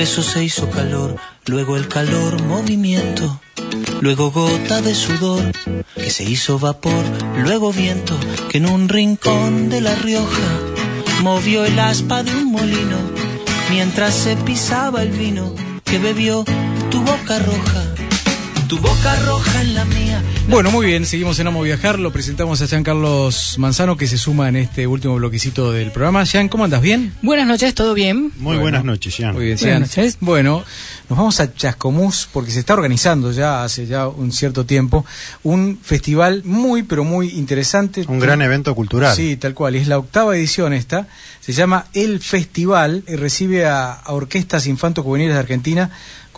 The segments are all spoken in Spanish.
Beso se hizo calor, luego el calor movimiento, luego gota de sudor que se hizo vapor, luego viento que en un rincón de La Rioja movió el aspa de un molino mientras se pisaba el vino que bebió tu boca roja, tu boca roja en la mía. Bueno, muy bien, seguimos en Amo Viajar, lo presentamos a Jean Carlos Manzano que se suma en este último bloquecito del programa. Jean, ¿cómo andas? ¿Bien? Buenas noches, ¿todo bien? Muy buenas noches, Jean. Muy bien, Buenas Jean. noches. Bueno, nos vamos a Chascomús porque se está organizando ya hace ya un cierto tiempo un festival muy, pero muy interesante. Un gran evento cultural. Sí, tal cual. Es la octava edición esta. Se llama El Festival y recibe a, a orquestas infanto-juveniles de Argentina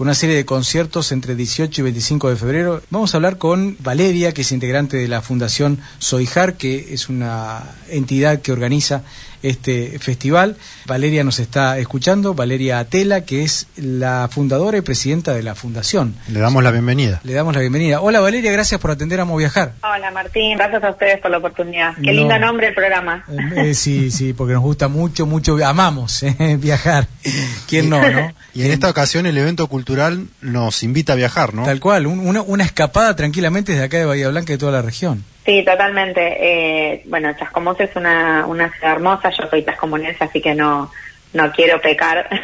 una serie de conciertos entre 18 y 25 de febrero. Vamos a hablar con Valeria, que es integrante de la Fundación Soijar, que es una entidad que organiza este festival. Valeria nos está escuchando, Valeria Atela, que es la fundadora y presidenta de la fundación. Le damos la bienvenida. Le damos la bienvenida. Hola Valeria, gracias por atender a Mo Viajar. Hola Martín, gracias a ustedes por la oportunidad. Qué No. lindo nombre el programa. Eh, eh, sí, sí, porque nos gusta mucho, mucho, amamos eh, viajar. ¿Quién no, no? Y en esta ocasión el evento cultural nos invita a viajar, ¿no? Tal cual, un- una, una escapada tranquilamente desde acá de Bahía Blanca y de toda la región. Sí, totalmente. Eh, bueno, Chascomús es una, una ciudad hermosa, yo soy chascomunense, así que no, no quiero pecar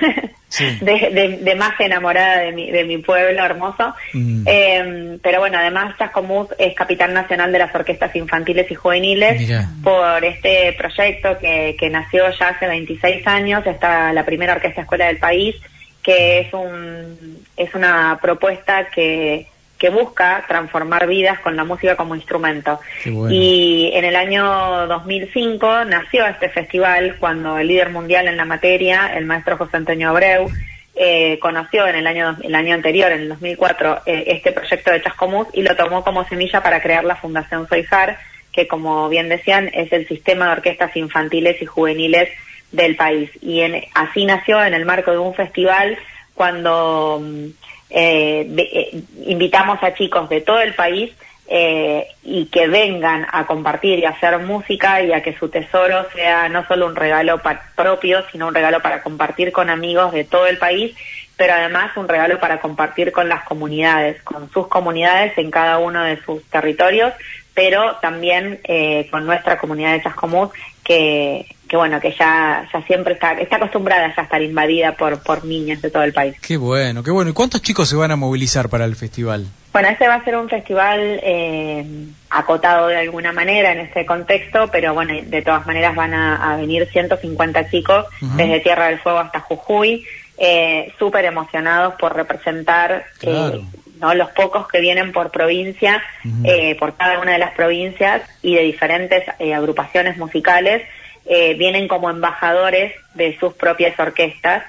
Sí. de, de- de más enamorada de mi, de mi pueblo hermoso. Mm. Eh, pero bueno, además Chascomús es capital nacional de las orquestas infantiles y juveniles por este proyecto que, que nació ya hace 26 años, está la primera orquesta escuela del país, que es, un, es una propuesta que, que busca transformar vidas con la música como instrumento. Bueno. Y en el año 2005 nació este festival cuando el líder mundial en la materia, el maestro José Antonio Abreu, eh, conoció en el año, el año anterior, en el 2004, eh, este proyecto de Chascomús y lo tomó como semilla para crear la Fundación Soijar, que como bien decían es el sistema de orquestas infantiles y juveniles del país. Y en- así nació en el marco de un festival cuando mm, eh, eh, invitamos a chicos de todo el país eh, y que vengan a compartir y hacer música y a que su tesoro sea no solo un regalo propio, sino un regalo para compartir con amigos de todo el país, pero además un regalo para compartir con las comunidades, con sus comunidades en cada uno de sus territorios, pero también eh, con nuestra comunidad de Chascomús, que, que bueno, que ya, ya siempre está, está acostumbrada ya a estar invadida por, por niños de todo el país. Qué bueno, qué bueno. ¿Y cuántos chicos se van a movilizar para el festival? Bueno, este va a ser un festival eh, acotado de alguna manera en este contexto, pero bueno, de todas maneras van a, a venir 150 chicos desde Tierra del Fuego hasta Jujuy, eh, súper emocionados por representar Claro. ¿No? los pocos que vienen por provincia, eh, por cada una de las provincias y de diferentes eh, agrupaciones musicales, eh, vienen como embajadores de sus propias orquestas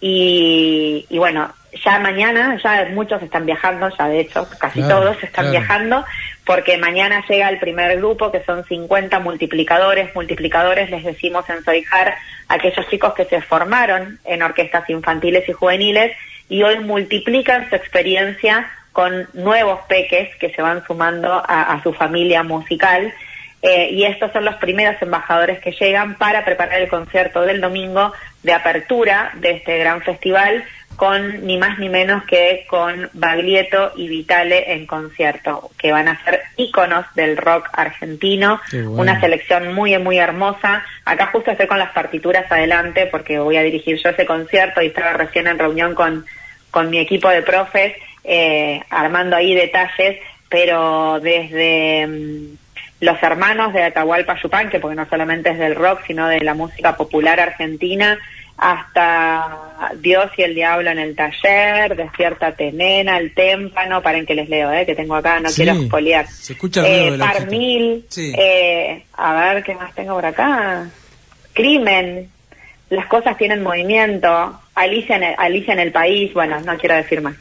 y, y bueno, ya mañana, ya muchos están viajando, ya de hecho, casi Claro, todos están claro. viajando, porque mañana llega el primer grupo, que son 50 multiplicadores. Multiplicadores les decimos en Soijar a aquellos chicos que se formaron en orquestas infantiles y juveniles y hoy multiplican su experiencia con nuevos peques que se van sumando a, a su familia musical. Eh, y estos son los primeros embajadores que llegan para preparar el concierto del domingo de apertura de este gran festival con ni más ni menos que con Baglietto y Vitale en concierto, que van a ser íconos del rock argentino, bueno. una selección muy, muy hermosa. Acá justo estoy con las partituras adelante porque voy a dirigir yo ese concierto y estaba recién en reunión con, con mi equipo de profes, eh, armando ahí detalles, pero desde mm, los hermanos de Atahualpa Yupanqui, porque no solamente es del rock, sino de la música popular argentina, hasta Dios y el Diablo en el taller, Despiértate Nena, El Témpano, paren que les leo, eh, que tengo acá, no Sí, quiero spoilear. se escucha eh, objeto. Parmil, Sí. eh, a ver qué más tengo por acá. Crimen, las cosas tienen movimiento, Alicia en el, Alicia en el país, bueno, no quiero decir más.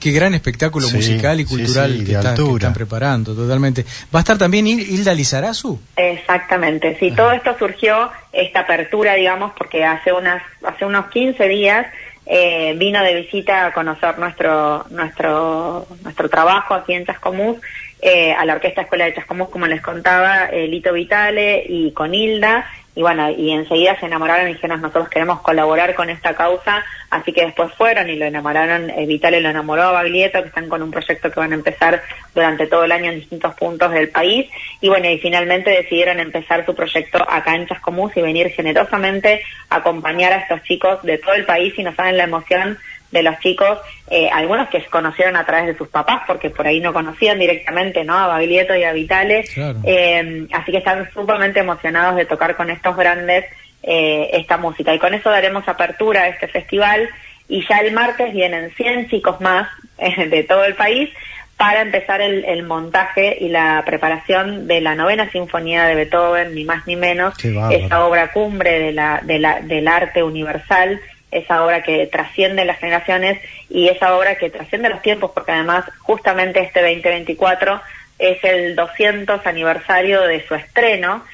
Qué gran espectáculo Sí, musical y cultural sí, que, está- que altura. están preparando, totalmente. ¿Va a estar también Il- Hilda Lizarazu? Exactamente, sí, todo esto surgió, esta apertura, digamos, porque hace unas, hace unos 15 días eh, vino de visita a conocer nuestro, nuestro, nuestro trabajo aquí en Chascomús, eh, a la Orquesta Escuela de Chascomús, como les contaba, eh, Lito Vitale y con Hilda, y bueno, y enseguida se enamoraron y dijeron, nosotros queremos colaborar con esta causa, así que después fueron y lo enamoraron, eh, Vitale lo enamoró a Baglietto, que están con un proyecto que van a empezar durante todo el año en distintos puntos del país, y bueno, y finalmente decidieron empezar su proyecto acá en Chascomús y venir generosamente a acompañar a estos chicos de todo el país y nos saben la emoción de los chicos, eh, algunos que se conocieron a través de sus papás, porque por ahí no conocían directamente ¿no? a Baglietto y a Vitale, Claro. eh, así que están sumamente emocionados de tocar con estos grandes eh, esta música. Y con eso daremos apertura a este festival y ya el martes vienen 100 chicos más eh, de todo el país para empezar el, el montaje y la preparación de la novena sinfonía de Beethoven, ni más ni menos, esa obra cumbre de la, de la, del arte universal, esa obra que trasciende las generaciones y esa obra que trasciende los tiempos, porque además justamente este 2024 es el 200 aniversario de su estreno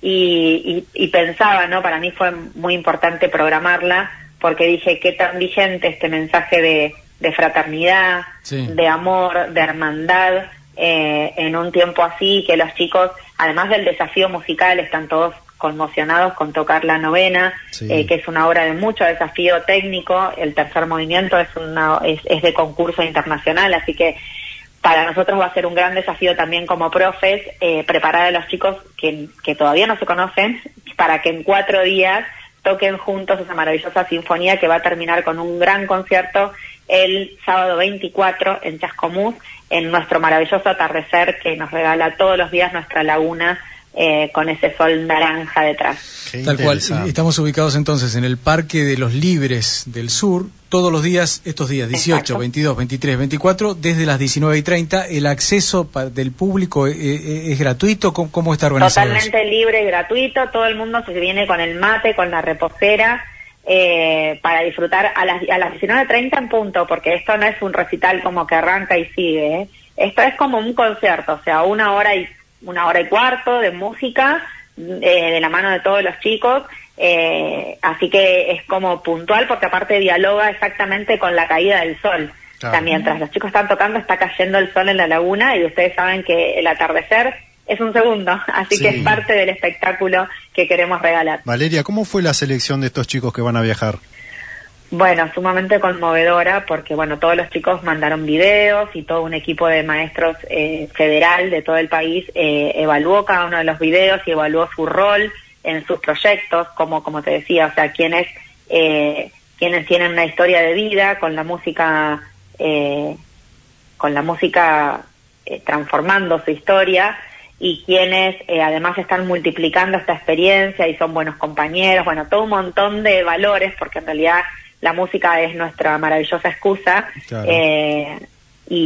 y, y- y pensaba, ¿no? Para mí fue muy importante programarla porque dije qué tan vigente este mensaje de, de fraternidad, Sí. de amor, de hermandad, eh, en un tiempo así que los chicos, además del desafío musical, están todos conmocionados con tocar la novena, Sí. eh, que es una obra de mucho desafío técnico. El tercer movimiento es, una, es, es de concurso internacional, así que para nosotros va a ser un gran desafío también como profes eh, preparar a los chicos que, que todavía no se conocen para que en cuatro días toquen juntos esa maravillosa sinfonía que va a terminar con un gran concierto el sábado 24 en Chascomús en nuestro maravilloso atardecer que nos regala todos los días nuestra laguna eh, con ese sol naranja detrás. Qué Tal cual. Estamos ubicados entonces en el Parque de los Libres del Sur, todos los días, estos días, 18, Exacto. 22, 23, 24, desde las 19 y 30. ¿El acceso pa- del público eh, eh, es gratuito? ¿Cómo, cómo está organizado eso? Totalmente libre y gratuito, todo el mundo se viene con el mate, con la reposera, eh, para disfrutar a las, a las 19.30 en punto, porque esto no es un recital como que arranca y sigue, ¿eh? esto es como un concierto, o sea, una hora y una hora y cuarto de música eh, de la mano de todos los chicos, eh, así que es como puntual porque aparte dialoga exactamente con la caída del sol. Claro. O sea, mientras los chicos están tocando está cayendo el sol en la laguna y ustedes saben que el atardecer es un segundo, así Sí. que es parte del espectáculo que queremos regalar. Valeria, ¿cómo fue la selección de estos chicos que van a viajar? Bueno, sumamente conmovedora porque bueno, todos los chicos mandaron videos y todo un equipo de maestros eh, federal de todo el país eh, evaluó cada uno de los videos y evaluó su rol en sus proyectos, como como te decía, o sea, quienes eh, quienes tienen una historia de vida con la música eh, con la música eh, transformando su historia y quienes eh, además están multiplicando esta experiencia y son buenos compañeros, bueno, todo un montón de valores, porque en realidad la música es nuestra maravillosa excusa, Claro. eh, y,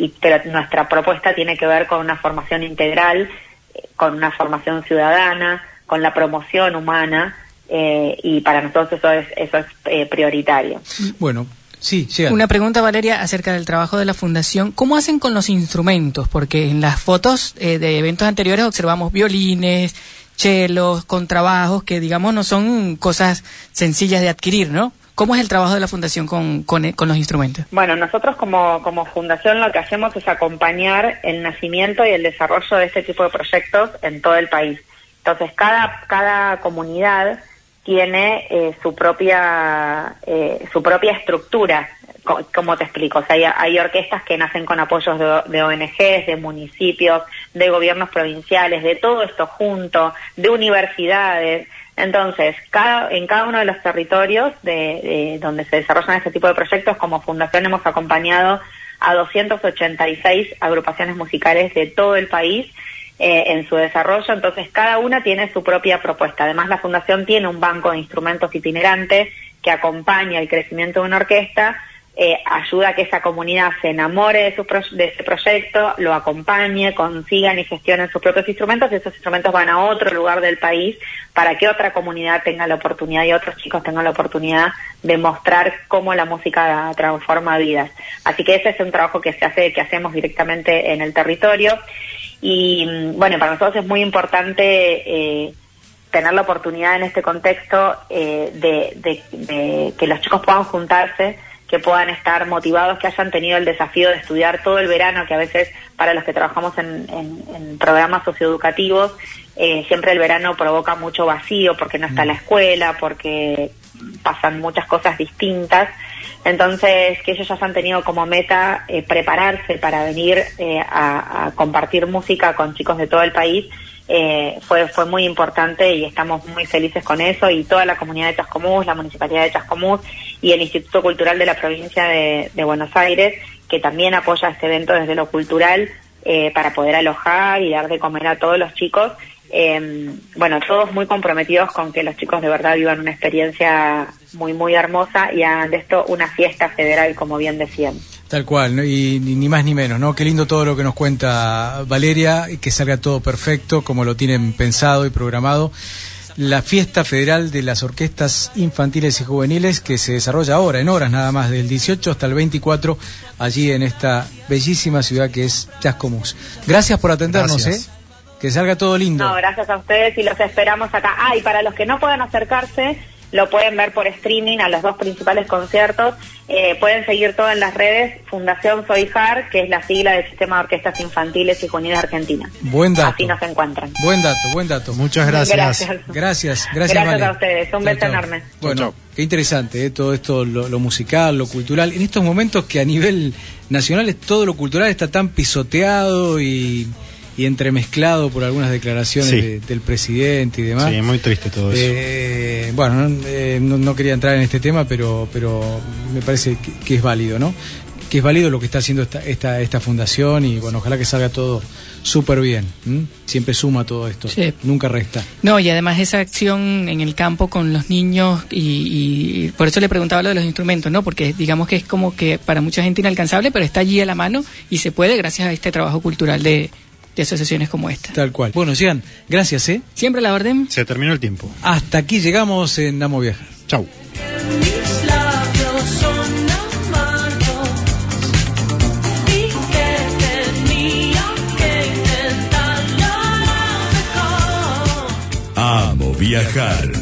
y- y- pero nuestra propuesta tiene que ver con una formación integral, eh, con una formación ciudadana, con la promoción humana, eh, y para nosotros eso es, eso es eh, prioritario. Bueno, sí, llega. Una pregunta, Valeria, acerca del trabajo de la Fundación. ¿Cómo hacen con los instrumentos? Porque en las fotos eh, de eventos anteriores observamos violines, chelos, contrabajos, que digamos no son cosas sencillas de adquirir, ¿no? ¿Cómo es el trabajo de la Fundación con, con, con los instrumentos? Bueno, nosotros como, como fundación lo que hacemos es acompañar el nacimiento y el desarrollo de este tipo de proyectos en todo el país. Entonces, cada, cada comunidad tiene eh, su propia eh, su propia estructura, Co- como te explico. O sea, hay, hay orquestas que nacen con apoyos de, de ONGs, de municipios, de gobiernos provinciales, de todo esto junto, de universidades. Entonces, cada, en cada uno de los territorios de, de donde se desarrollan este tipo de proyectos, como fundación hemos acompañado a 286 agrupaciones musicales de todo el país eh, en su desarrollo. Entonces, cada una tiene su propia propuesta. Además, la fundación tiene un banco de instrumentos itinerantes que acompaña el crecimiento de una orquesta eh, ayuda a que esa comunidad se enamore de, su de ese proyecto, lo acompañe, consigan y gestionen sus propios instrumentos y esos instrumentos van a otro lugar del país para que otra comunidad tenga la oportunidad y otros chicos tengan la oportunidad de mostrar cómo la música transforma vidas. Así que ese es un trabajo que se hace, que hacemos directamente en el territorio y mm, bueno, para nosotros es muy importante eh, tener la oportunidad en este contexto eh, de que los chicos puedan juntarse que puedan estar motivados, que hayan tenido el desafío de estudiar todo el verano, que a veces para los que trabajamos en, programas socioeducativos, eh, siempre el verano provoca mucho vacío porque no está la escuela, porque pasan muchas cosas distintas. Entonces, que ellos ya han tenido como meta eh, prepararse para venir eh, a compartir música con chicos de todo el país eh, fue, fue muy importante y estamos muy felices con eso y toda la comunidad de Chascomús, la Municipalidad de Chascomús y el Instituto Cultural de la Provincia de, Buenos Aires, que también apoya este evento desde lo cultural eh, para poder alojar y dar de comer a todos los chicos. Eh, bueno, todos muy comprometidos con que los chicos de verdad vivan una experiencia muy, muy hermosa y hagan de esto una fiesta federal, como bien decían. Tal cual, y ni más ni menos, ¿no? Qué lindo todo lo que nos cuenta Valeria, y que salga todo perfecto, como lo tienen pensado y programado. La fiesta federal de las orquestas infantiles y juveniles que se desarrolla ahora, en horas nada más, del 18 hasta el 24, allí en esta bellísima ciudad que es Chascomús. Gracias por atendernos, ¿eh? Que salga todo lindo. No, gracias a ustedes y los esperamos acá. Ah, y para los que no puedan acercarse, lo pueden ver por streaming a los dos principales conciertos. Eh, pueden seguir todo en las redes Fundación Soijar, que es la sigla del Sistema de Orquestas Infantiles y Juveniles Argentina. Buen dato. Así nos encuentran. Buen dato, buen dato. Muchas gracias. Gracias, gracias. Gracias, a ustedes. Un beso enorme. Bueno, qué interesante eh, todo esto, lo, musical, lo cultural. En estos momentos que a nivel nacional todo lo cultural está tan pisoteado y y entremezclado por algunas declaraciones del presidente y demás. Sí, muy triste todo eso. Eh, bueno, eh, no, quería entrar en este tema, pero, pero me parece que, es válido, ¿no? Que es válido lo que está haciendo esta, esta, esta fundación y bueno, ojalá que salga todo súper bien. Siempre suma todo esto, nunca resta. No, y además esa acción en el campo con los niños y, y, por eso le preguntaba lo de los instrumentos, ¿no? Porque digamos que es como que para mucha gente inalcanzable, pero está allí a la mano y se puede gracias a este trabajo cultural de, de asociaciones como esta. Tal cual. Bueno, Cian, gracias, ¿eh? Siempre la orden. Se terminó el tiempo. Hasta aquí llegamos en Amo Viajar. Chau. Amo viajar.